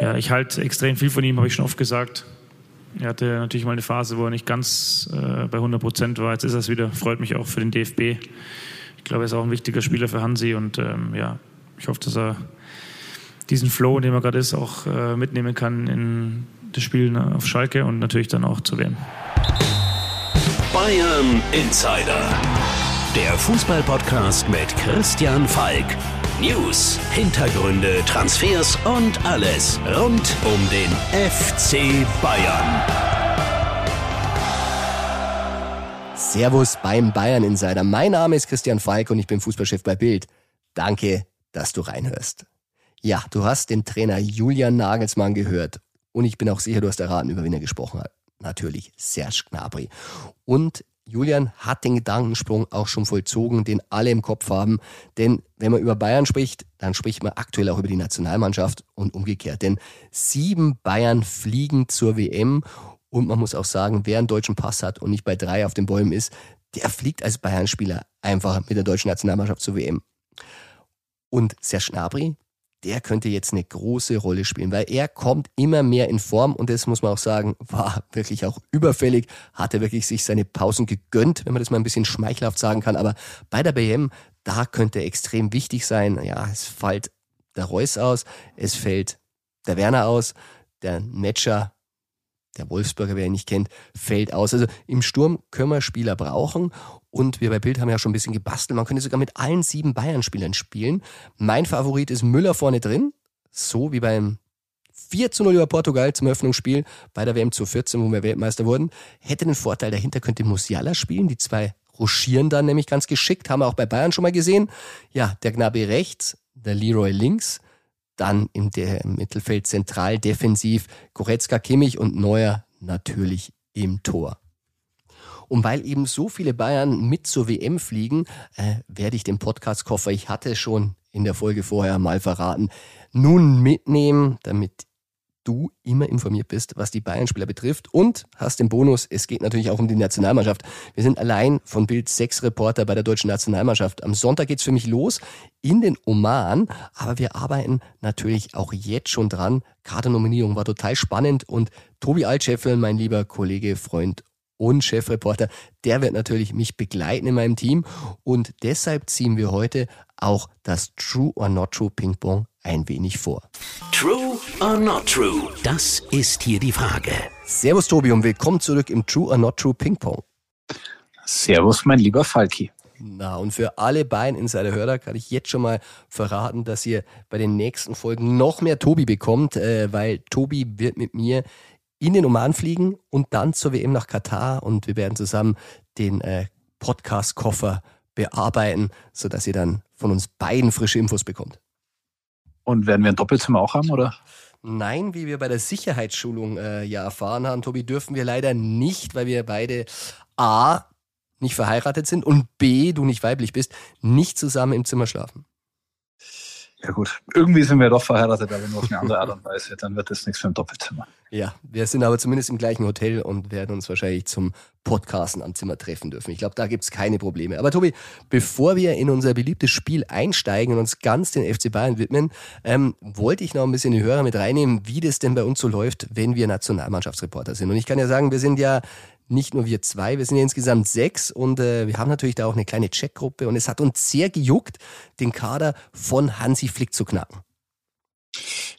Ja, ich halte extrem viel von ihm, habe ich schon oft gesagt. Er hatte natürlich mal eine Phase, wo er nicht ganz äh, bei 100 Prozent war. Jetzt ist er es wieder. Freut mich auch für den DFB. Ich glaube, er ist auch ein wichtiger Spieler für Hansi und ähm, ja, ich hoffe, dass er diesen Flow, in dem er gerade ist, auch äh, mitnehmen kann in das Spiel auf Schalke und natürlich dann auch zu WM. Bayern Insider. Der Fußballpodcast mit Christian Falk. News, Hintergründe, Transfers und alles rund um den FC Bayern. Servus beim Bayern Insider. Mein Name ist Christian Falk und ich bin Fußballchef bei Bild. Danke, dass du reinhörst. Ja, du hast den Trainer Julian Nagelsmann gehört und ich bin auch sicher, du hast erraten, über wen er gesprochen hat. Natürlich Serge Gnabry. Und Julian hat den Gedankensprung auch schon vollzogen, den alle im Kopf haben. Denn wenn man über Bayern spricht, dann spricht man aktuell auch über die Nationalmannschaft und umgekehrt. Denn sieben Bayern fliegen zur WM und man muss auch sagen, wer einen deutschen Pass hat und nicht bei drei auf den Bäumen ist, der fliegt als Bayern-Spieler einfach mit der deutschen Nationalmannschaft zur WM. Und Serge Gnabry, der könnte jetzt eine große Rolle spielen, weil er kommt immer mehr in Form und das muss man auch sagen, war wirklich auch überfällig, hat er wirklich sich seine Pausen gegönnt, wenn man das mal ein bisschen schmeichelhaft sagen kann, aber bei der BM, da könnte extrem wichtig sein. Ja, es fällt der Reus aus, es fällt der Werner aus, der Netscher, der Wolfsburger, wer ihn nicht kennt, fällt aus. Also im Sturm können wir Spieler brauchen und wir bei Bild haben ja schon ein bisschen gebastelt. Man könnte sogar mit allen sieben Bayern-Spielern spielen. Mein Favorit ist Müller vorne drin. So wie beim 4 zu 0 über Portugal zum Öffnungsspiel bei der WM 2014, wo wir Weltmeister wurden. Hätte den Vorteil, dahinter könnte Musiala spielen. Die zwei ruschieren dann nämlich ganz geschickt. Haben wir auch bei Bayern schon mal gesehen. Ja, der Gnabe rechts, der Leroy links. Dann im, Mittelfeld zentral defensiv Goretzka, Kimmich und Neuer natürlich im Tor. Und weil eben so viele Bayern mit zur WM fliegen, äh, werde ich den Podcast-Koffer, ich hatte schon in der Folge vorher mal verraten, nun mitnehmen, damit du immer informiert bist, was die Bayern-Spieler betrifft und hast den Bonus, es geht natürlich auch um die Nationalmannschaft. Wir sind allein von Bild sechs Reporter bei der deutschen Nationalmannschaft. Am Sonntag geht's für mich los in den Oman, aber wir arbeiten natürlich auch jetzt schon dran. Kadernominierung war total spannend und Tobi Altscheffel, mein lieber Kollege, Freund und Chefreporter, der wird natürlich mich begleiten in meinem Team und deshalb ziehen wir heute auch das True or Not True Ping Pong ein wenig vor. True or Not True? Das ist hier die Frage. Servus Tobi und willkommen zurück im True or Not True Ping Pong. Servus mein lieber Falki. Na, und für alle beiden Insider-Hörer kann ich jetzt schon mal verraten, dass ihr bei den nächsten Folgen noch mehr Tobi bekommt, äh, weil Tobi wird mit mir in den Oman fliegen und dann zur WM nach Katar und wir werden zusammen den äh, Podcast-Koffer bearbeiten, sodass ihr dann von uns beiden frische Infos bekommt. Und werden wir ein Doppelzimmer auch haben, oder? Nein, wie wir bei der Sicherheitsschulung äh, ja erfahren haben, Tobi, dürfen wir leider nicht, weil wir beide A nicht verheiratet sind und B, du nicht weiblich bist, nicht zusammen im Zimmer schlafen. Ja gut, irgendwie sind wir doch verheiratet, aber nur auf eine andere Art und Weise. Dann wird das nichts für ein Doppelzimmer. Ja, wir sind aber zumindest im gleichen Hotel und werden uns wahrscheinlich zum Podcasten am Zimmer treffen dürfen. Ich glaube, da gibt's keine Probleme. Aber Tobi, bevor wir in unser beliebtes Spiel einsteigen und uns ganz den FC Bayern widmen, ähm, wollte ich noch ein bisschen die Hörer mit reinnehmen, wie das denn bei uns so läuft, wenn wir Nationalmannschaftsreporter sind. Und ich kann ja sagen, wir sind ja nicht nur wir zwei, wir sind ja insgesamt sechs und äh, wir haben natürlich da auch eine kleine Checkgruppe und es hat uns sehr gejuckt, den Kader von Hansi Flick zu knacken.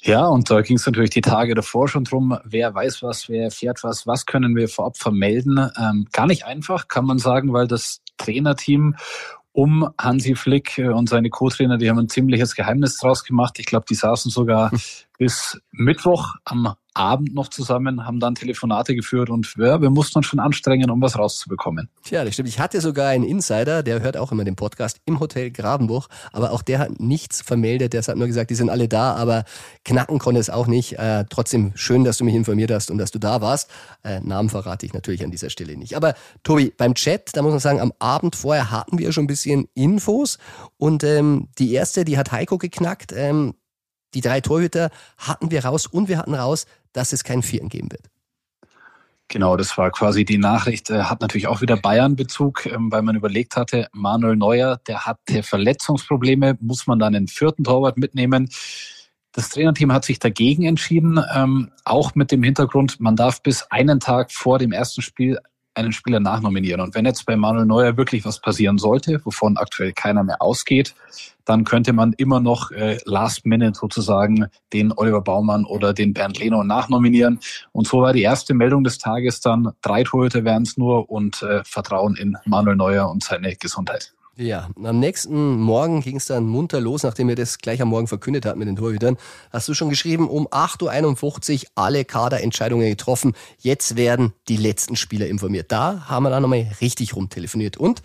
Ja, und da ging es natürlich die Tage davor schon drum, wer weiß was, wer erfährt was, was können wir vorab vermelden. Ähm, gar nicht einfach, kann man sagen, weil das Trainerteam um Hansi Flick äh, und seine Co-Trainer, die haben ein ziemliches Geheimnis draus gemacht. Ich glaube, die saßen sogar bis Mittwoch am Abend noch zusammen, haben dann Telefonate geführt und ja, wir mussten uns schon anstrengen, um was rauszubekommen. Tja, das stimmt. Ich hatte sogar einen Insider, der hört auch immer den Podcast im Hotel Grabenbuch, aber auch der hat nichts vermeldet. Der hat nur gesagt, die sind alle da, aber knacken konnte es auch nicht. Äh, trotzdem schön, dass du mich informiert hast und dass du da warst. Äh, Namen verrate ich natürlich an dieser Stelle nicht. Aber Tobi, beim Chat, da muss man sagen, am Abend vorher hatten wir schon ein bisschen Infos und ähm, die erste, die hat Heiko geknackt. Ähm, die drei Torhüter hatten wir raus und wir hatten raus, dass es keinen vierten geben wird. Genau, das war quasi die Nachricht, äh, hat natürlich auch wieder Bayern-Bezug, ähm, weil man überlegt hatte, Manuel Neuer, der hatte Verletzungsprobleme, muss man dann einen vierten Torwart mitnehmen? Das Trainerteam hat sich dagegen entschieden, ähm, auch mit dem Hintergrund, man darf bis einen Tag vor dem ersten Spiel einen Spieler nachnominieren. Und wenn jetzt bei Manuel Neuer wirklich was passieren sollte, wovon aktuell keiner mehr ausgeht, dann könnte man immer noch äh, Last Minute sozusagen den Oliver Baumann oder den Bernd Leno nachnominieren. Und so war die erste Meldung des Tages dann, drei Torhüter wären es nur und äh, Vertrauen in Manuel Neuer und seine Gesundheit. Ja, am nächsten Morgen ging es dann munter los, nachdem ihr das gleich am Morgen verkündet habt mit den Torhütern. Hast du schon geschrieben, um 8.51 Uhr alle Kaderentscheidungen getroffen. Jetzt werden die letzten Spieler informiert. Da haben wir dann nochmal richtig rumtelefoniert. Und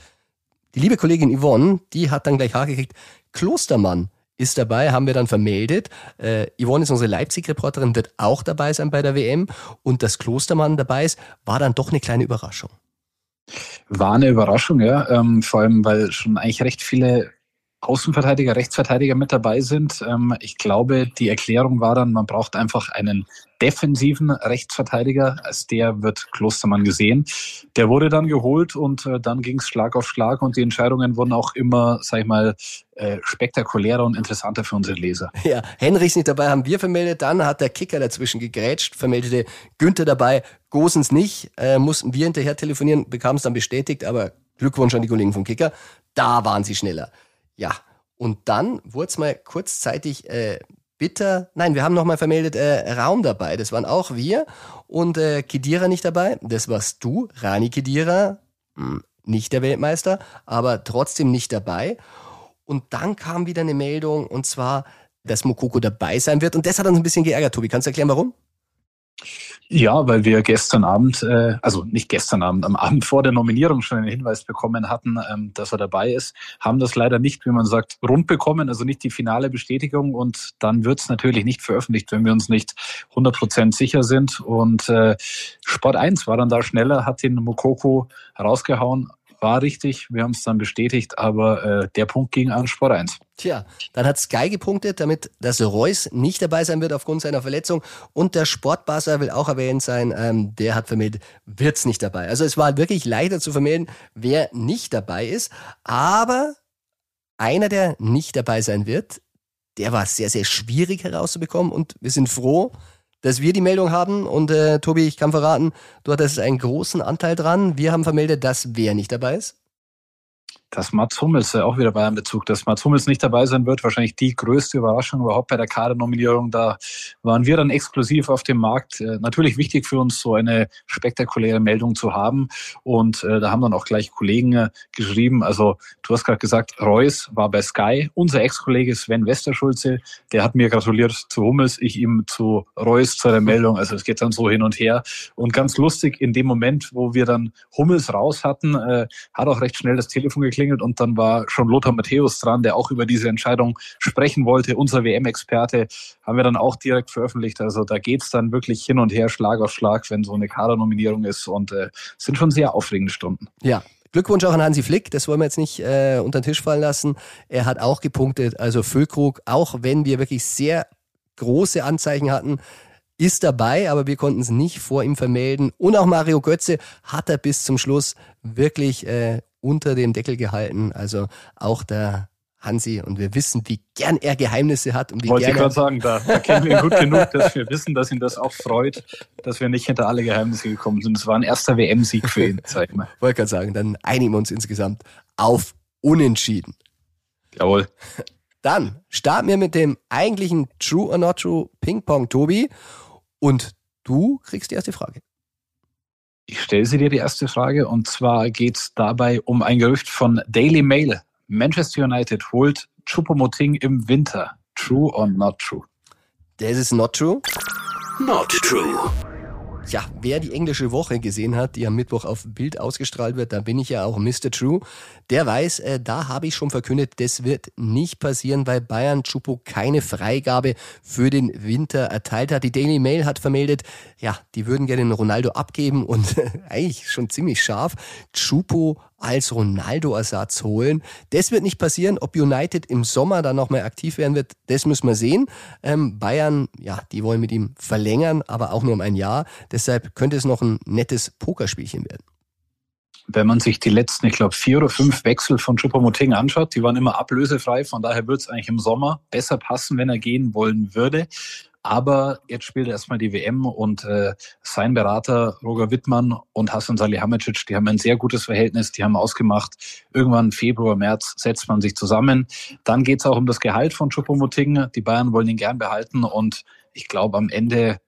die liebe Kollegin Yvonne, die hat dann gleich Haar gekriegt. Klostermann ist dabei, haben wir dann vermeldet. Äh, Yvonne ist unsere Leipzig-Reporterin, wird auch dabei sein bei der WM. Und dass Klostermann dabei ist, war dann doch eine kleine Überraschung. War eine Überraschung, ja. Ähm, vor allem, weil schon eigentlich recht viele Außenverteidiger, Rechtsverteidiger mit dabei sind. Ähm, ich glaube, die Erklärung war dann, man braucht einfach einen defensiven Rechtsverteidiger. Als der wird Klostermann gesehen. Der wurde dann geholt und äh, dann ging es Schlag auf Schlag und die Entscheidungen wurden auch immer, sag ich mal, äh, spektakulärer und interessanter für unsere Leser. Ja, Henrichs nicht dabei, haben wir vermeldet. Dann hat der Kicker dazwischen gegrätscht, vermeldete Günther dabei, Gosens nicht. Äh, mussten wir hinterher telefonieren, bekamen es dann bestätigt, aber Glückwunsch an die Kollegen vom Kicker. Da waren sie schneller. Ja, und dann wurde es mal kurzzeitig äh, bitter. Nein, wir haben nochmal vermeldet äh, Raum dabei. Das waren auch wir. Und äh, Kedira nicht dabei. Das warst du, Rani Kedira. Hm, nicht der Weltmeister, aber trotzdem nicht dabei. Und dann kam wieder eine Meldung, und zwar, dass Mokoko dabei sein wird. Und das hat uns ein bisschen geärgert, Tobi. Kannst du erklären, warum? Ja, weil wir gestern Abend, äh, also nicht gestern Abend, am Abend vor der Nominierung schon einen Hinweis bekommen hatten, ähm, dass er dabei ist, haben das leider nicht, wie man sagt, rund bekommen, also nicht die finale Bestätigung. Und dann wird es natürlich nicht veröffentlicht, wenn wir uns nicht 100% sicher sind. Und äh, Sport 1 war dann da schneller, hat den Mokoko rausgehauen, war richtig, wir haben es dann bestätigt, aber äh, der Punkt ging an Sport 1. Tja, dann hat Sky gepunktet, damit dass Reus nicht dabei sein wird aufgrund seiner Verletzung. Und der Sportbasser will auch erwähnt sein, ähm, der hat vermeldet, wird's nicht dabei. Also es war wirklich leichter zu vermelden, wer nicht dabei ist. Aber einer, der nicht dabei sein wird, der war sehr, sehr schwierig herauszubekommen. Und wir sind froh, dass wir die Meldung haben. Und äh, Tobi, ich kann verraten, du hattest einen großen Anteil dran. Wir haben vermeldet, dass wer nicht dabei ist dass Mats Hummels äh, auch wieder Bayern-Bezug, dass Mats Hummels nicht dabei sein wird, wahrscheinlich die größte Überraschung überhaupt bei der Kadernominierung. Da waren wir dann exklusiv auf dem Markt. Äh, natürlich wichtig für uns, so eine spektakuläre Meldung zu haben. Und äh, da haben dann auch gleich Kollegen geschrieben. Also du hast gerade gesagt, Reus war bei Sky. Unser Ex-Kollege Sven Westerschulze, der hat mir gratuliert zu Hummels, ich ihm zu Reus zu der Meldung. Also es geht dann so hin und her. Und ganz lustig, in dem Moment, wo wir dann Hummels raus hatten, hat auch recht schnell das Telefon geklingelt geklingelt und dann war schon Lothar Matthäus dran, der auch über diese Entscheidung sprechen wollte. Unser WM-Experte haben wir dann auch direkt veröffentlicht. Also da geht es dann wirklich hin und her, Schlag auf Schlag, wenn so eine Kadernominierung ist und äh, sind schon sehr aufregende Stunden. Ja, Glückwunsch auch an Hansi Flick, das wollen wir jetzt nicht äh, unter den Tisch fallen lassen. Er hat auch gepunktet, also Füllkrug, auch wenn wir wirklich sehr große Anzeichen hatten, ist dabei, aber wir konnten es nicht vor ihm vermelden. Und auch Mario Götze hat er bis zum Schluss wirklich äh, unter den Deckel gehalten. Also auch der Hansi und wir wissen, wie gern er Geheimnisse hat und wie Wollte gerne. ich gerade sagen, da, da kennen wir ihn gut genug, dass wir wissen, dass ihn das auch freut, dass wir nicht hinter alle Geheimnisse gekommen sind. Es war ein erster WM-Sieg für ihn, sag ich mal. Wollte gerade sagen, dann einigen wir uns insgesamt auf Unentschieden. Jawohl. Dann starten wir mit dem eigentlichen True or Not True Ping-Pong, Tobi. Und du kriegst die erste Frage. Ich stelle sie dir die erste Frage und zwar geht es dabei um ein Gerücht von Daily Mail. Manchester United holt Chupomoting im Winter. True or not true? Das ist not true. Not true. Ja, wer die englische Woche gesehen hat, die am Mittwoch auf Bild ausgestrahlt wird, da bin ich ja auch Mr. True, der weiß, äh, da habe ich schon verkündet, das wird nicht passieren, weil Bayern Chupo keine Freigabe für den Winter erteilt hat. Die Daily Mail hat vermeldet, ja, die würden gerne den Ronaldo abgeben und eigentlich schon ziemlich scharf. Chupo als Ronaldo-Ersatz holen. Das wird nicht passieren. Ob United im Sommer dann nochmal aktiv werden wird, das müssen wir sehen. Ähm, Bayern, ja, die wollen mit ihm verlängern, aber auch nur um ein Jahr. Deshalb könnte es noch ein nettes Pokerspielchen werden. wenn man sich die letzten, ich glaube, vier oder fünf Wechsel von Choupo-Moting anschaut, die waren immer ablösefrei. Von daher würde es eigentlich im Sommer besser passen, wenn er gehen wollen würde. Aber jetzt spielt er erstmal die WM und äh, sein Berater Roger Wittmann und Hassan Salihamidzic, die haben ein sehr gutes Verhältnis, die haben ausgemacht, irgendwann Februar, März setzt man sich zusammen. Dann geht es auch um das Gehalt von Choupo-Moting. Die Bayern wollen ihn gern behalten und ich glaube am Ende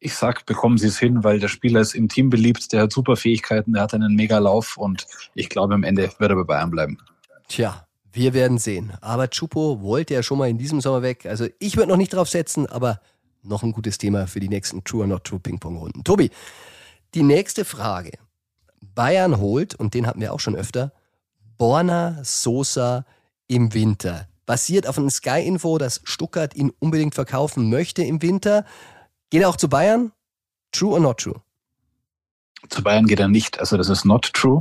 ich sag, bekommen Sie es hin, weil der Spieler ist im Team beliebt, der hat super Fähigkeiten, der hat einen mega Lauf und ich glaube, am Ende wird er bei Bayern bleiben. Tja, wir werden sehen. Aber Chupo wollte ja schon mal in diesem Sommer weg. Also ich würde noch nicht drauf setzen, aber noch ein gutes Thema für die nächsten True or Not True Ping-Pong-Runden. Tobi, die nächste Frage. Bayern holt, und den hatten wir auch schon öfter, Borna Sosa im Winter. Basiert auf einem Sky-Info, dass Stuttgart ihn unbedingt verkaufen möchte im Winter. Geht er auch zu Bayern? True or not true? Zu Bayern geht er nicht. Also das ist not true.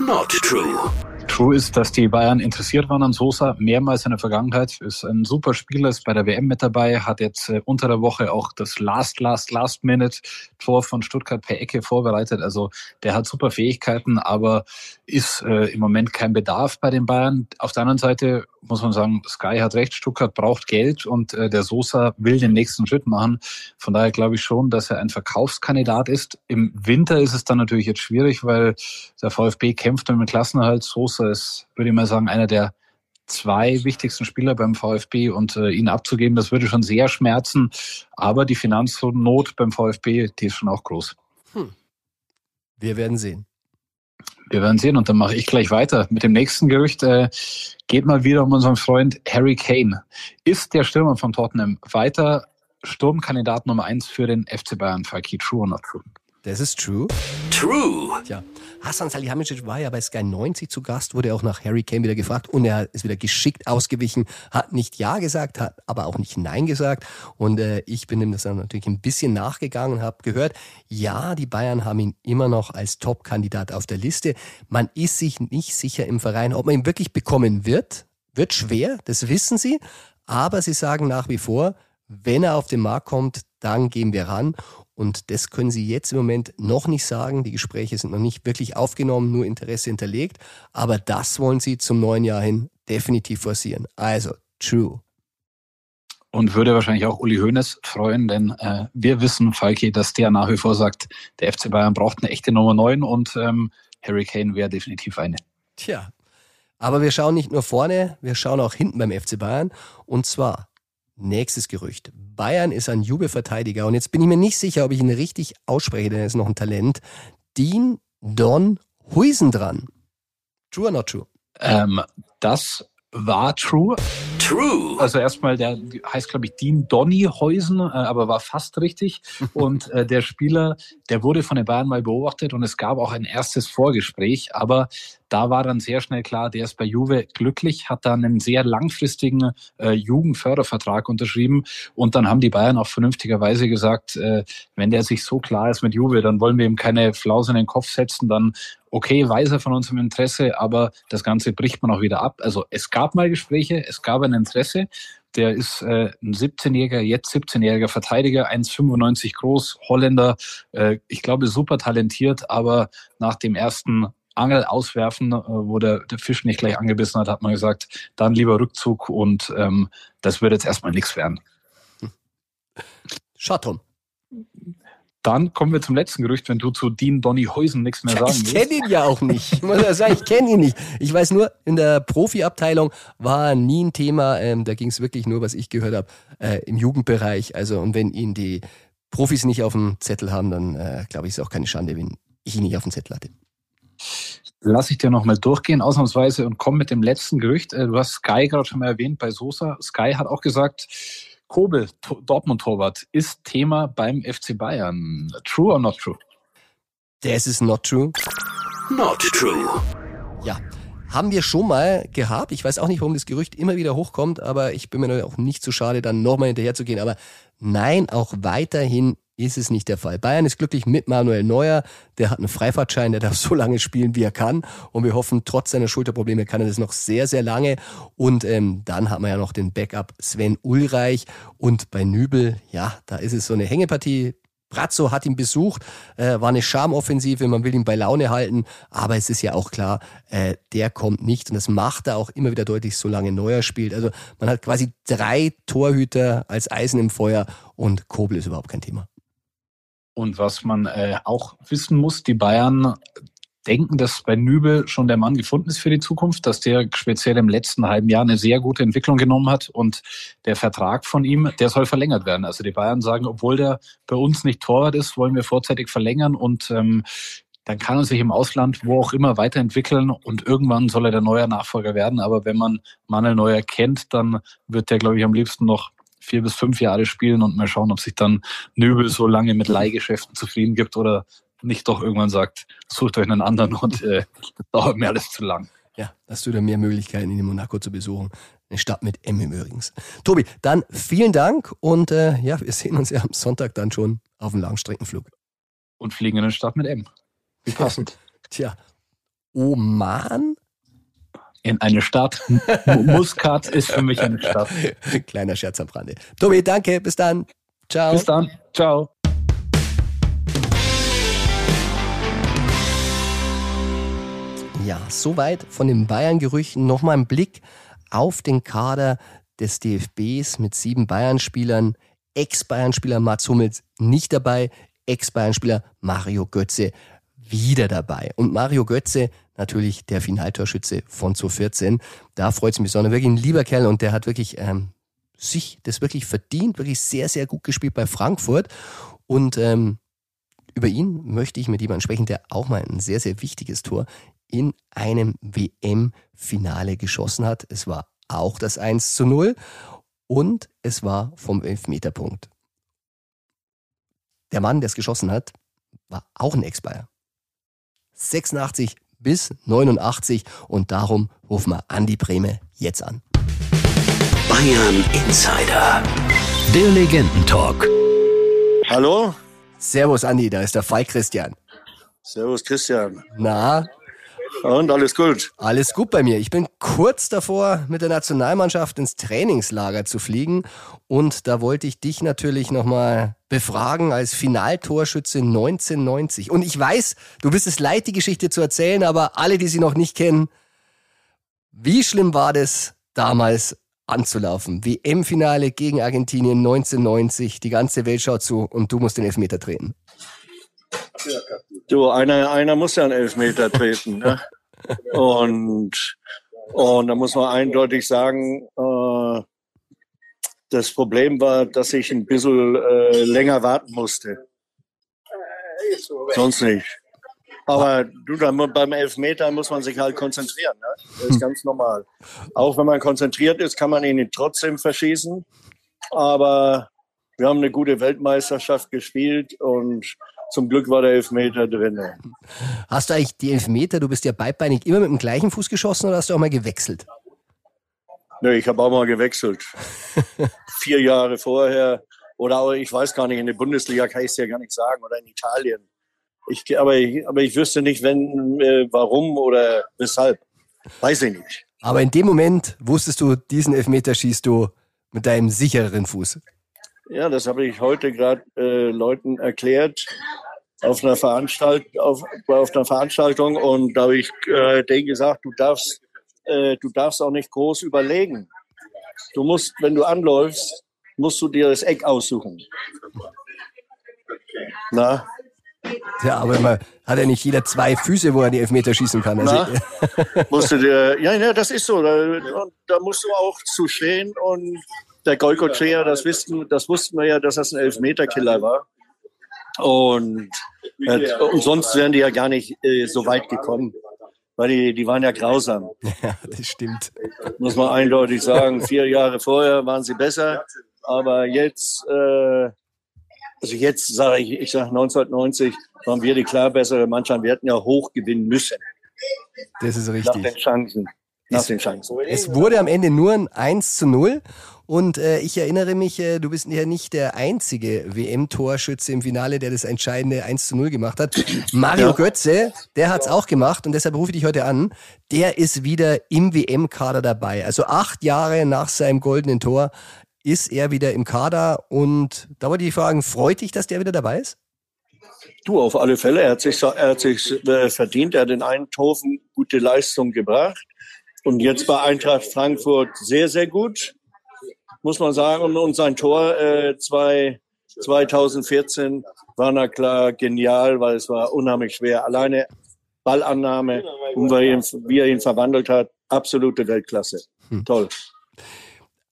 Not true. True ist, dass die Bayern interessiert waren an Sosa, mehrmals in der Vergangenheit. Ist ein super Spieler, ist bei der WM mit dabei, hat jetzt äh, unter der Woche auch das Last, Last, Last Minute Tor von Stuttgart per Ecke vorbereitet. Also der hat super Fähigkeiten, aber ist äh, im Moment kein Bedarf bei den Bayern. Auf der anderen Seite muss man sagen, Sky hat recht, Stuttgart braucht Geld und äh, der Sosa will den nächsten Schritt machen. Von daher glaube ich schon, dass er ein Verkaufskandidat ist. Im Winter ist es dann natürlich jetzt schwierig, weil der VfB kämpft mit dem Klassenerhalt. Sosa ist, würde ich mal sagen, einer der zwei wichtigsten Spieler beim VfB und äh, ihn abzugeben, das würde schon sehr schmerzen. Aber die Finanznot beim VfB, die ist schon auch groß. Hm. Wir werden sehen. Wir werden sehen und dann mache ich gleich weiter mit dem nächsten Gerücht. Äh, geht mal wieder um unseren Freund Harry Kane. Ist der Stürmer von Tottenham weiter Sturmkandidat Nummer eins für den FC Bayern? Falki, true or not true? Das ist true. True. Tja, Hassan Salihamidzic war ja bei Sky 90 zu Gast, wurde auch nach Harry Kane wieder gefragt und er ist wieder geschickt ausgewichen, hat nicht Ja gesagt, hat aber auch nicht Nein gesagt und äh, ich bin ihm das dann natürlich ein bisschen nachgegangen und habe gehört, ja, die Bayern haben ihn immer noch als Top-Kandidat auf der Liste. Man ist sich nicht sicher im Verein, ob man ihn wirklich bekommen wird. Wird schwer, das wissen sie, aber sie sagen nach wie vor, wenn er auf den Markt kommt, dann gehen wir ran. Und das können Sie jetzt im Moment noch nicht sagen. Die Gespräche sind noch nicht wirklich aufgenommen, nur Interesse hinterlegt. Aber das wollen Sie zum neuen Jahr hin definitiv forcieren. Also, true. Und würde wahrscheinlich auch Uli Hoeneß freuen, denn äh, wir wissen, Falki, dass der nach wie vor sagt, der FC Bayern braucht eine echte Nummer 9 und ähm, Harry Kane wäre definitiv eine. Tja, aber wir schauen nicht nur vorne, wir schauen auch hinten beim FC Bayern. Und zwar Nächstes Gerücht. Bayern ist ein Jubelverteidiger und jetzt bin ich mir nicht sicher, ob ich ihn richtig ausspreche, denn er ist noch ein Talent. Dean Don Huisen dran. True or not true? Ähm, das war true. True. Also erstmal, der heißt, glaube ich, Dean Donny Heusen, äh, aber war fast richtig. Und äh, der Spieler, der wurde von den Bayern mal beobachtet und es gab auch ein erstes Vorgespräch, aber da war dann sehr schnell klar, der ist bei Juve glücklich, hat dann einen sehr langfristigen äh, Jugendfördervertrag unterschrieben und dann haben die Bayern auch vernünftigerweise gesagt, äh, wenn der sich so klar ist mit Juve, dann wollen wir ihm keine Flause in den Kopf setzen, dann okay, weiß er von unserem Interesse, aber das Ganze bricht man auch wieder ab. Also es gab mal Gespräche, es gab ein Interesse. Der ist äh, ein 17-jähriger, jetzt 17-jähriger Verteidiger, 1,95 groß, Holländer. Äh, ich glaube, super talentiert, aber nach dem ersten Angel auswerfen, äh, wo der, der Fisch nicht gleich angebissen hat, hat man gesagt, dann lieber Rückzug und ähm, das wird jetzt erstmal nichts werden. Schatom. Dann kommen wir zum letzten Gerücht, wenn du zu Dean Donny Heusen nichts mehr sagen willst. Ich kenne ihn ja auch nicht. Ich muss ja sagen, ich kenne ihn nicht. Ich weiß nur, in der Profiabteilung war nie ein Thema. Ähm, da ging es wirklich nur, was ich gehört habe, äh, im Jugendbereich. Also und wenn ihn die Profis nicht auf dem Zettel haben, dann äh, glaube ich, ist auch keine Schande, wenn ich ihn nicht auf dem Zettel hatte. Lass ich dir nochmal durchgehen, ausnahmsweise, und komm mit dem letzten Gerücht. Äh, du hast Sky gerade schon mal erwähnt bei Sosa. Sky hat auch gesagt, Kobel, Dortmund-Torwart, ist Thema beim FC Bayern. True or not true? Das ist not true. Not true. Ja, haben wir schon mal gehabt. Ich weiß auch nicht, warum das Gerücht immer wieder hochkommt, aber ich bin mir auch nicht zu so schade, dann nochmal hinterher zu gehen. Aber nein, auch weiterhin ist es nicht der Fall. Bayern ist glücklich mit Manuel Neuer. Der hat einen Freifahrtschein, der darf so lange spielen, wie er kann. Und wir hoffen, trotz seiner Schulterprobleme kann er das noch sehr, sehr lange. Und ähm, dann haben wir ja noch den Backup Sven Ulreich. Und bei Nübel, ja, da ist es so eine Hängepartie. Brazzo hat ihn besucht, äh, war eine Charmoffensive, man will ihn bei Laune halten, aber es ist ja auch klar, äh, der kommt nicht und das macht er auch immer wieder deutlich, solange Neuer spielt. Also man hat quasi drei Torhüter als Eisen im Feuer und Kobel ist überhaupt kein Thema. Und was man äh, auch wissen muss, die Bayern denken, dass bei Nübel schon der Mann gefunden ist für die Zukunft, dass der speziell im letzten halben Jahr eine sehr gute Entwicklung genommen hat und der Vertrag von ihm, der soll verlängert werden. Also die Bayern sagen, obwohl der bei uns nicht Torwart ist, wollen wir vorzeitig verlängern und ähm, dann kann er sich im Ausland, wo auch immer, weiterentwickeln und irgendwann soll er der neue Nachfolger werden. Aber wenn man Manuel Neuer kennt, dann wird der, glaube ich, am liebsten noch vier bis fünf Jahre spielen und mal schauen, ob sich dann Nübel so lange mit Leihgeschäften zufrieden gibt oder nicht doch irgendwann sagt, sucht euch einen anderen und äh, dauert mir alles zu lang. Ja, hast du da mehr Möglichkeiten, in Monaco zu besuchen. Eine Stadt mit M Übrigens. Tobi, dann vielen Dank und äh, ja, wir sehen uns ja am Sonntag dann schon auf dem Langstreckenflug. Und fliegen in eine Stadt mit M. Wie passend. Tja, Oman? In eine Stadt. Muscat ist für mich eine Stadt. Kleiner Scherz am Rande. Tobi, danke. Bis dann. Ciao. Bis dann. Ciao. Ja, soweit von den Bayern-Gerüchten. Nochmal ein Blick auf den Kader des DFBs mit sieben Bayern-Spielern. Ex-Bayern-Spieler Mats Hummels nicht dabei. Ex-Bayern-Spieler Mario Götze wieder dabei. Und Mario Götze, natürlich der Finaltorschütze von 2014. Da freut es mich besonders. Wirklich ein lieber Kerl und der hat wirklich ähm, sich das wirklich verdient, wirklich sehr, sehr gut gespielt bei Frankfurt. Und ähm, über ihn möchte ich mit jemandem sprechen, der auch mal ein sehr, sehr wichtiges Tor in einem WM-Finale geschossen hat. Es war auch das 1 zu 0 und es war vom Elfmeterpunkt. Der Mann, der es geschossen hat, war auch ein Ex-Bayer. 86 bis 89 und darum rufen wir Andi Breme jetzt an. Bayern Insider. Der Legendentalk. Hallo? Servus Andi, da ist der Fall Christian. Servus Christian. Na, und alles gut? Alles gut bei mir. Ich bin kurz davor, mit der Nationalmannschaft ins Trainingslager zu fliegen. Und da wollte ich dich natürlich nochmal befragen als Finaltorschütze 1990. Und ich weiß, du bist es leid, die Geschichte zu erzählen, aber alle, die sie noch nicht kennen, wie schlimm war das damals anzulaufen? WM-Finale gegen Argentinien 1990. Die ganze Welt schaut zu und du musst den Elfmeter treten. Du, einer, einer muss ja einen Elfmeter treten. Ne? Und, und da muss man eindeutig sagen, äh, das Problem war, dass ich ein bisschen äh, länger warten musste. Sonst nicht. Aber du, dann, beim Elfmeter muss man sich halt konzentrieren. Ne? Das ist ganz normal. Auch wenn man konzentriert ist, kann man ihn trotzdem verschießen. Aber wir haben eine gute Weltmeisterschaft gespielt und zum Glück war der Elfmeter drin. Hast du eigentlich die Elfmeter, du bist ja beidbeinig, immer mit dem gleichen Fuß geschossen oder hast du auch mal gewechselt? Nö, ich habe auch mal gewechselt. Vier Jahre vorher. Oder auch, ich weiß gar nicht, in der Bundesliga kann ich es ja gar nicht sagen. Oder in Italien. Ich, aber, ich, aber ich wüsste nicht, wenn, äh, warum oder weshalb. Weiß ich nicht. Aber in dem Moment wusstest du, diesen Elfmeter schießt du mit deinem sichereren Fuß. Ja, das habe ich heute gerade äh, Leuten erklärt auf einer, Veranstalt auf, auf einer Veranstaltung und da habe ich äh, denen gesagt, du darfst, äh, du darfst auch nicht groß überlegen. Du musst, wenn du anläufst, musst du dir das Eck aussuchen. Na? Ja, aber man hat ja nicht jeder zwei Füße, wo er die Elfmeter schießen kann. Also musst du dir, ja, ja, das ist so. Da, da musst du auch zu stehen und der Goikocea, das, wussten, das wussten wir ja, dass das ein Elfmeterkiller war. Und, äh, und sonst wären die ja gar nicht äh, so weit gekommen. Weil die, die waren ja grausam. Ja, das stimmt. Muss man eindeutig sagen. Vier Jahre vorher waren sie besser. Aber jetzt, äh, also jetzt sage ich, ich sage 1990 waren wir die klar bessere Mannschaft. Wir hätten ja hoch gewinnen müssen. Das ist richtig. Nach den Chancen. Nach es. Es wurde am Ende nur ein 1 zu 0 und äh, ich erinnere mich, äh, du bist ja nicht der einzige WM-Torschütze im Finale, der das entscheidende 1 zu 0 gemacht hat. Mario ja. Götze, der hat's auch gemacht und deshalb rufe ich dich heute an. Der ist wieder im WM-Kader dabei. Also acht Jahre nach seinem goldenen Tor ist er wieder im Kader und da wollte ich fragen, freut dich, dass der wieder dabei ist? Du, auf alle Fälle. Er hat sich, er hat sich äh, verdient. Er hat in Eindhoven gute Leistung gebracht. Und jetzt bei Eintracht Frankfurt sehr, sehr gut, muss man sagen. Und sein Tor äh, zwei, 2014 war na klar genial, weil es war unheimlich schwer. Alleine Ballannahme und wie er ihn, er verwandelt hat, absolute Weltklasse. Hm. Toll.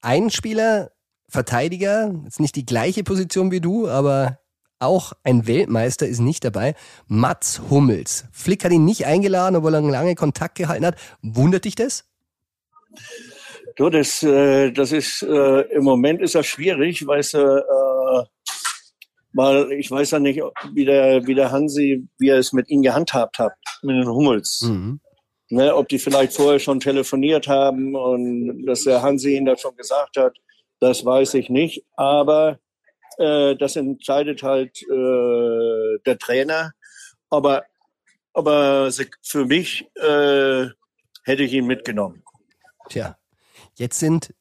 Ein Spieler, Verteidiger, ist nicht die gleiche Position wie du, aber auch ein Weltmeister ist nicht dabei. Mats Hummels. Flick hat ihn nicht eingeladen, obwohl er lange Kontakt gehalten hat. Wundert dich das? Du, das, äh, das ist, äh, im Moment ist das schwierig, weißt du, äh, weil ich weiß ja nicht, wie der, wie der Hansi, wie er es mit ihm gehandhabt hat, mit den Hummels. Mhm. Ne, ob die vielleicht vorher schon telefoniert haben und dass der Hansi ihn da schon gesagt hat, das weiß ich nicht. Aber äh, das entscheidet halt äh, der Trainer. Aber, aber für mich äh, hätte ich ihn mitgenommen. Tja, jetzt sind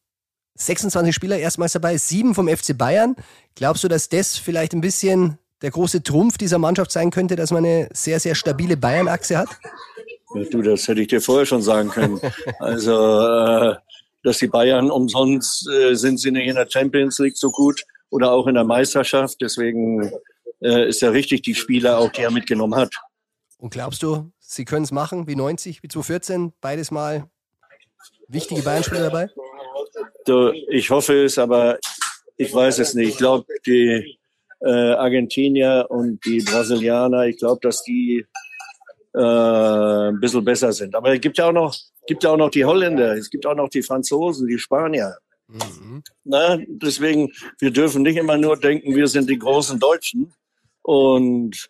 26 Spieler erstmals dabei, sieben vom FC Bayern. Glaubst du, dass das vielleicht ein bisschen der große Trumpf dieser Mannschaft sein könnte, dass man eine sehr, sehr stabile Bayern-Achse hat? Ja, du, das hätte ich dir vorher schon sagen können. Also, äh, dass die Bayern umsonst äh, sind sie nicht in der Champions League so gut oder auch in der Meisterschaft. Deswegen äh, ist ja richtig die Spieler auch, die er mitgenommen hat. Und glaubst du, sie können es machen wie 90, wie 2014, beides mal wichtige Bayern-Spieler dabei? Du, ich hoffe es, aber ich weiß es nicht. Ich glaube, die äh, Argentinier und die Brasilianer, ich glaube, dass die äh, ein bisschen besser sind. Aber es gibt ja auch noch, gibt ja auch noch die Holländer, es gibt auch noch die Franzosen, die Spanier. Mhm. Na, deswegen, wir dürfen nicht immer nur denken, wir sind die großen Deutschen. Und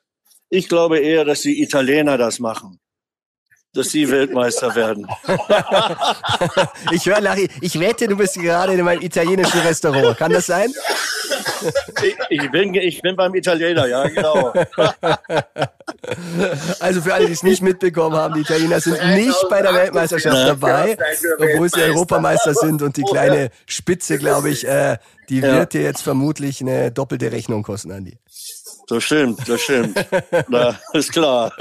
ich glaube eher, dass die Italiener das machen dass sie Weltmeister werden. ich höre, Larry, ich wette, du bist gerade in meinem italienischen Restaurant. Kann das sein? Ich, ich, bin, ich bin beim Italiener, ja, genau. Also für alle, die es nicht mitbekommen haben, die Italiener sind nicht bei der Weltmeisterschaft dabei, obwohl sie Europameister sind und die kleine Spitze, glaube ich, äh, die wird dir jetzt vermutlich eine doppelte Rechnung kosten, Andi. Das stimmt, das stimmt. Na, ist klar.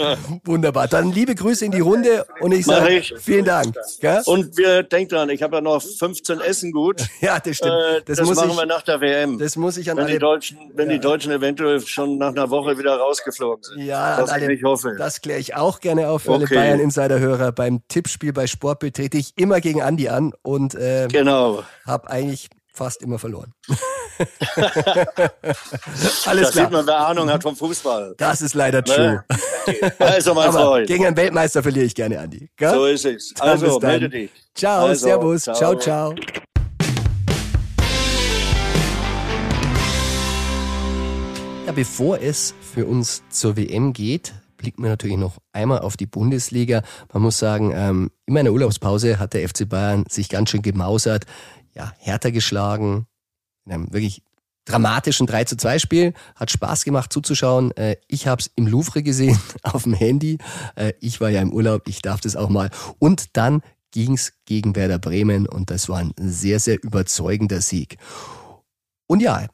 Wunderbar. Dann liebe Grüße in die Runde und ich sage vielen Dank. Gell? Und wir denkt dran, ich habe ja noch 15 Essen gut. Ja, das stimmt. Äh, das, das machen ich, wir nach der WM. Das muss ich an wenn alle. Die Deutschen, wenn ja. die Deutschen eventuell schon nach einer Woche wieder rausgeflogen sind. Ja, was alle, ich hoffe. Das kläre ich auch gerne auf für okay. alle Bayern Insider-Hörer. Beim Tippspiel bei Sportbild trete ich immer gegen Andi an und äh, genau. habe eigentlich fast immer verloren. Alles das klar. sieht man, wer Ahnung hat vom Fußball. Das ist leider ne? true. Also, mein Aber Freund. Gegen einen Weltmeister verliere ich gerne, Andi. Gell? So ist es. Also, melde dich. Ciao, also, servus. Ciao, ciao. Ja, bevor es für uns zur WM geht, blicken wir natürlich noch einmal auf die Bundesliga. Man muss sagen, ähm, in meiner Urlaubspause hat der FC Bayern sich ganz schön gemausert ja, härter geschlagen, in einem wirklich dramatischen 3 zu 2 Spiel. Hat Spaß gemacht zuzuschauen. Äh, ich habe es im Louvre gesehen, auf dem Handy. Äh, ich war ja im Urlaub, ich darf das auch mal. Und dann ging's gegen Werder Bremen und das war ein sehr, sehr überzeugender Sieg. Und ja,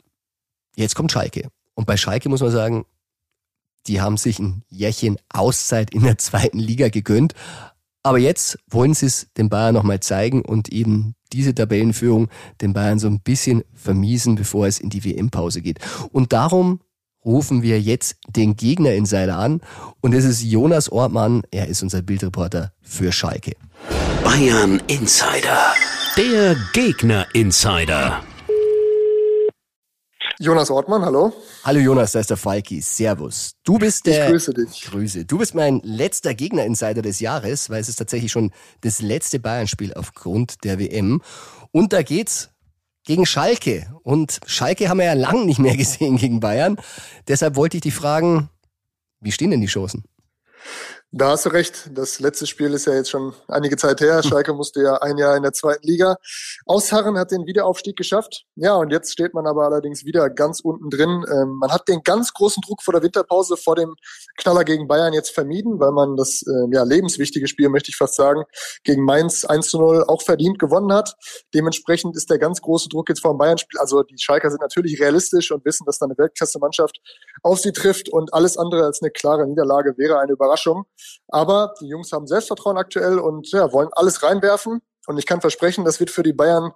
jetzt kommt Schalke. Und bei Schalke muss man sagen, die haben sich ein Jährchen Auszeit in der zweiten Liga gegönnt. Aber jetzt wollen sie es den Bayern nochmal zeigen und eben diese Tabellenführung den Bayern so ein bisschen vermiesen, bevor es in die WM-Pause geht. Und darum rufen wir jetzt den Gegner-Insider an und es ist Jonas Ortmann, er ist unser Bildreporter für Schalke. Bayern Insider, der Gegner-Insider. Jonas Ortmann, hallo. Hallo Jonas, da ist der Falki. Servus. Du bist der. Ich grüße dich. Grüße. Du bist mein letzter Gegner-Insider des Jahres, weil es ist tatsächlich schon das letzte Bayern-Spiel aufgrund der WM. Und da geht's gegen Schalke. Und Schalke haben wir ja lang nicht mehr gesehen gegen Bayern. Deshalb wollte ich dich fragen, wie stehen denn die Chancen? Da hast du recht. Das letzte Spiel ist ja jetzt schon einige Zeit her. Schalke musste ja ein Jahr in der zweiten Liga ausharren, hat den Wiederaufstieg geschafft. Ja, und jetzt steht man aber allerdings wieder ganz unten drin. Ähm, man hat den ganz großen Druck vor der Winterpause, vor dem Knaller gegen Bayern jetzt vermieden, weil man das äh, ja, lebenswichtige Spiel, möchte ich fast sagen, gegen Mainz 1 zu 0 auch verdient gewonnen hat. Dementsprechend ist der ganz große Druck jetzt vor dem Bayern-Spiel. Also die Schalker sind natürlich realistisch und wissen, dass da eine Weltklasse-Mannschaft auf sie trifft und alles andere als eine klare Niederlage wäre eine Überraschung. Aber die Jungs haben Selbstvertrauen aktuell und ja, wollen alles reinwerfen. Und ich kann versprechen, das wird für die Bayern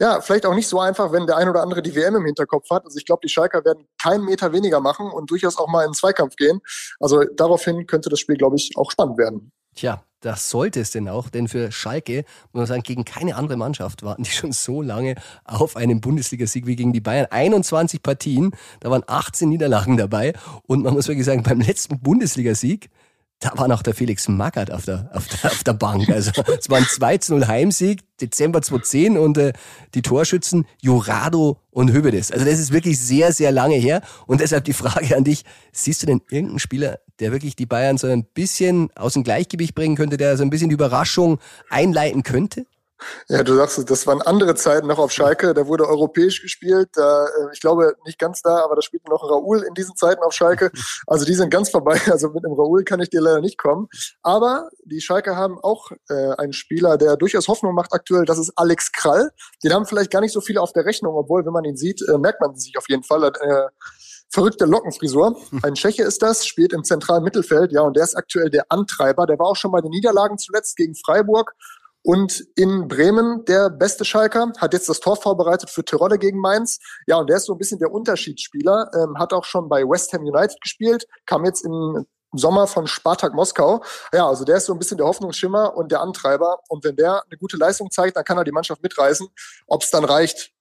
ja, vielleicht auch nicht so einfach, wenn der ein oder andere die WM im Hinterkopf hat. Also ich glaube, die Schalker werden keinen Meter weniger machen und durchaus auch mal in den Zweikampf gehen. Also daraufhin könnte das Spiel, glaube ich, auch spannend werden. Tja, das sollte es denn auch, denn für Schalke, muss man sagen, gegen keine andere Mannschaft warten die schon so lange auf einen Bundesligasieg wie gegen die Bayern. 21 Partien, da waren 18 Niederlagen dabei und man muss wirklich sagen, beim letzten Bundesligasieg, da war noch der Felix Magath auf der, auf der, auf der Bank. Also es war ein 2-0 Heimsieg, Dezember 2010 und äh, die Torschützen Jurado und Höbedes. Also das ist wirklich sehr, sehr lange her und deshalb die Frage an dich, siehst du denn irgendeinen Spieler, der wirklich die Bayern so ein bisschen aus dem Gleichgewicht bringen könnte, der so ein bisschen die Überraschung einleiten könnte? Ja, du sagst, das waren andere Zeiten noch auf Schalke. Da wurde europäisch gespielt. Da, äh, ich glaube nicht ganz da, aber da spielte noch Raoul in diesen Zeiten auf Schalke. Also die sind ganz vorbei. Also mit dem Raoul kann ich dir leider nicht kommen. Aber die Schalke haben auch äh, einen Spieler, der durchaus Hoffnung macht aktuell. Das ist Alex Krall. Den haben vielleicht gar nicht so viele auf der Rechnung, obwohl, wenn man ihn sieht, äh, merkt man sich auf jeden Fall. Äh, verrückte Lockenfrisur. Ein Tscheche ist das, spielt im zentralen Mittelfeld, ja, und der ist aktuell der Antreiber. Der war auch schon bei den Niederlagen zuletzt gegen Freiburg und in Bremen der beste Schalker, hat jetzt das Tor vorbereitet für Tirole gegen Mainz. Ja, und der ist so ein bisschen der Unterschiedsspieler, ähm, hat auch schon bei West Ham United gespielt, kam jetzt im Sommer von Spartak Moskau. Ja, also der ist so ein bisschen der Hoffnungsschimmer und der Antreiber. Und wenn der eine gute Leistung zeigt, dann kann er die Mannschaft mitreißen. Ob es dann reicht,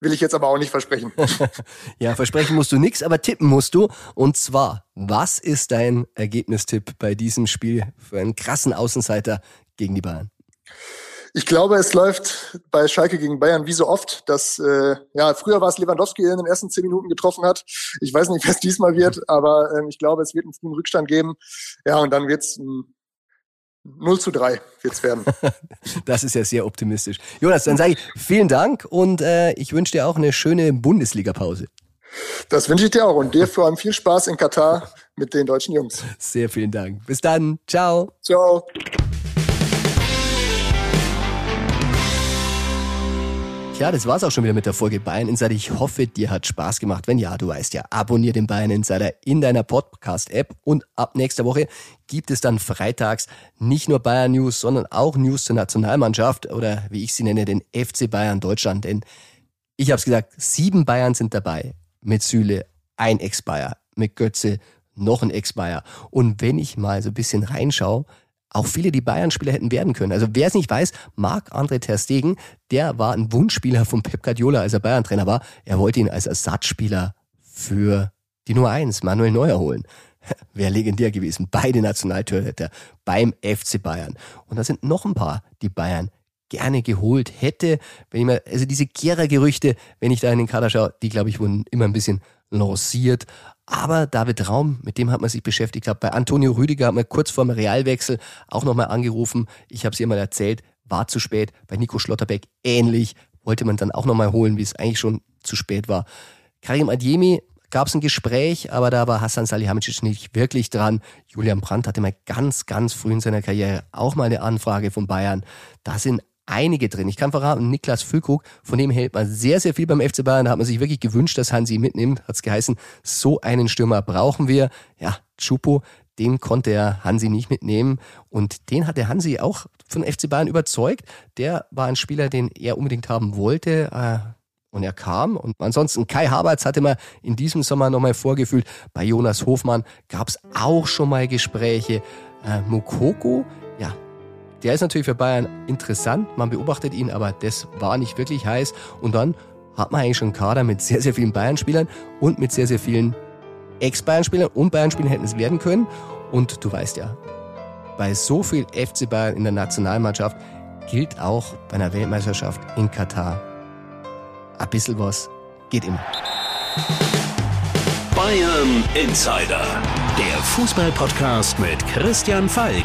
will ich jetzt aber auch nicht versprechen. ja, versprechen musst du nichts, aber tippen musst du. Und zwar, was ist dein Ergebnistipp bei diesem Spiel für einen krassen Außenseiter gegen die Bayern? Ich glaube, es läuft bei Schalke gegen Bayern wie so oft, dass äh, ja früher war es Lewandowski, der in den ersten zehn Minuten getroffen hat. Ich weiß nicht, wer es diesmal wird, aber äh, ich glaube, es wird einen frühen Rückstand geben. Ja, und dann wird es ein 0 zu 3 wird's werden. das ist ja sehr optimistisch. Jonas, dann sage ich vielen Dank und äh, ich wünsche dir auch eine schöne Bundesliga-Pause. Das wünsche ich dir auch und dir vor allem viel Spaß in Katar mit den deutschen Jungs. Sehr vielen Dank. Bis dann. Ciao. Ciao. Ja, das war's auch schon wieder mit der Folge Bayern Insider. Ich hoffe, dir hat Spaß gemacht. Wenn ja, du weißt ja, abonnier den Bayern Insider in deiner Podcast-App und ab nächster Woche gibt es dann freitags nicht nur Bayern News, sondern auch News zur Nationalmannschaft oder wie ich sie nenne, den FC Bayern Deutschland. Denn ich habe es gesagt, sieben Bayern sind dabei. Mit Süle ein Ex-Bayer, mit Götze noch ein Ex-Bayer. Und wenn ich mal so ein bisschen reinschaue, auch viele, die Bayern-Spieler hätten werden können. Also wer es nicht weiß, Marc-André Ter Stegen, der war ein Wunschspieler von Pep Guardiola, als er Bayern-Trainer war. Er wollte ihn als Ersatzspieler für die Nummer 1, Manuel Neuer holen. Wäre legendär gewesen. Beide Nationaltorhüter beim FC Bayern. Und da sind noch ein paar, die Bayern gerne geholt hätte. Wenn ich mal, also diese Kehrer-Gerüchte, wenn ich da in den Kader schaue, die glaube ich wurden immer ein bisschen lanciert. Aber David Raum, mit dem hat man sich beschäftigt. Hat bei Antonio Rüdiger hat man kurz vor dem Realwechsel auch nochmal angerufen. Ich habe es ihr mal erzählt, war zu spät. Bei Nico Schlotterbeck ähnlich. Wollte man dann auch nochmal holen, wie es eigentlich schon zu spät war. Karim Adjemi gab es ein Gespräch, aber da war Hassan Salihamidzic nicht wirklich dran. Julian Brandt hatte mal ganz, ganz früh in seiner Karriere auch mal eine Anfrage von Bayern. Da sind einige drin. Ich kann verraten, Niklas Füllkrug, von dem hält man sehr, sehr viel beim FC Bayern. Da hat man sich wirklich gewünscht, dass Hansi mitnimmt. Hat es geheißen, so einen Stürmer brauchen wir. Ja, Chupo, den konnte er Hansi nicht mitnehmen. Und den hat der Hansi auch von FC Bayern überzeugt. Der war ein Spieler, den er unbedingt haben wollte. Äh, und er kam. Und ansonsten Kai Havertz hatte man in diesem Sommer nochmal vorgefühlt. Bei Jonas Hofmann gab es auch schon mal Gespräche. Äh, Mukoko, der ist natürlich für Bayern interessant, man beobachtet ihn, aber das war nicht wirklich heiß. Und dann hat man eigentlich schon einen Kader mit sehr, sehr vielen Bayern-Spielern und mit sehr, sehr vielen Ex-Bayern-Spielern und Bayern-Spielern hätten es werden können. Und du weißt ja, bei so viel FC Bayern in der Nationalmannschaft gilt auch bei einer Weltmeisterschaft in Katar. Ein bisschen was geht immer. Bayern Insider, der Fußball-Podcast mit Christian Falk.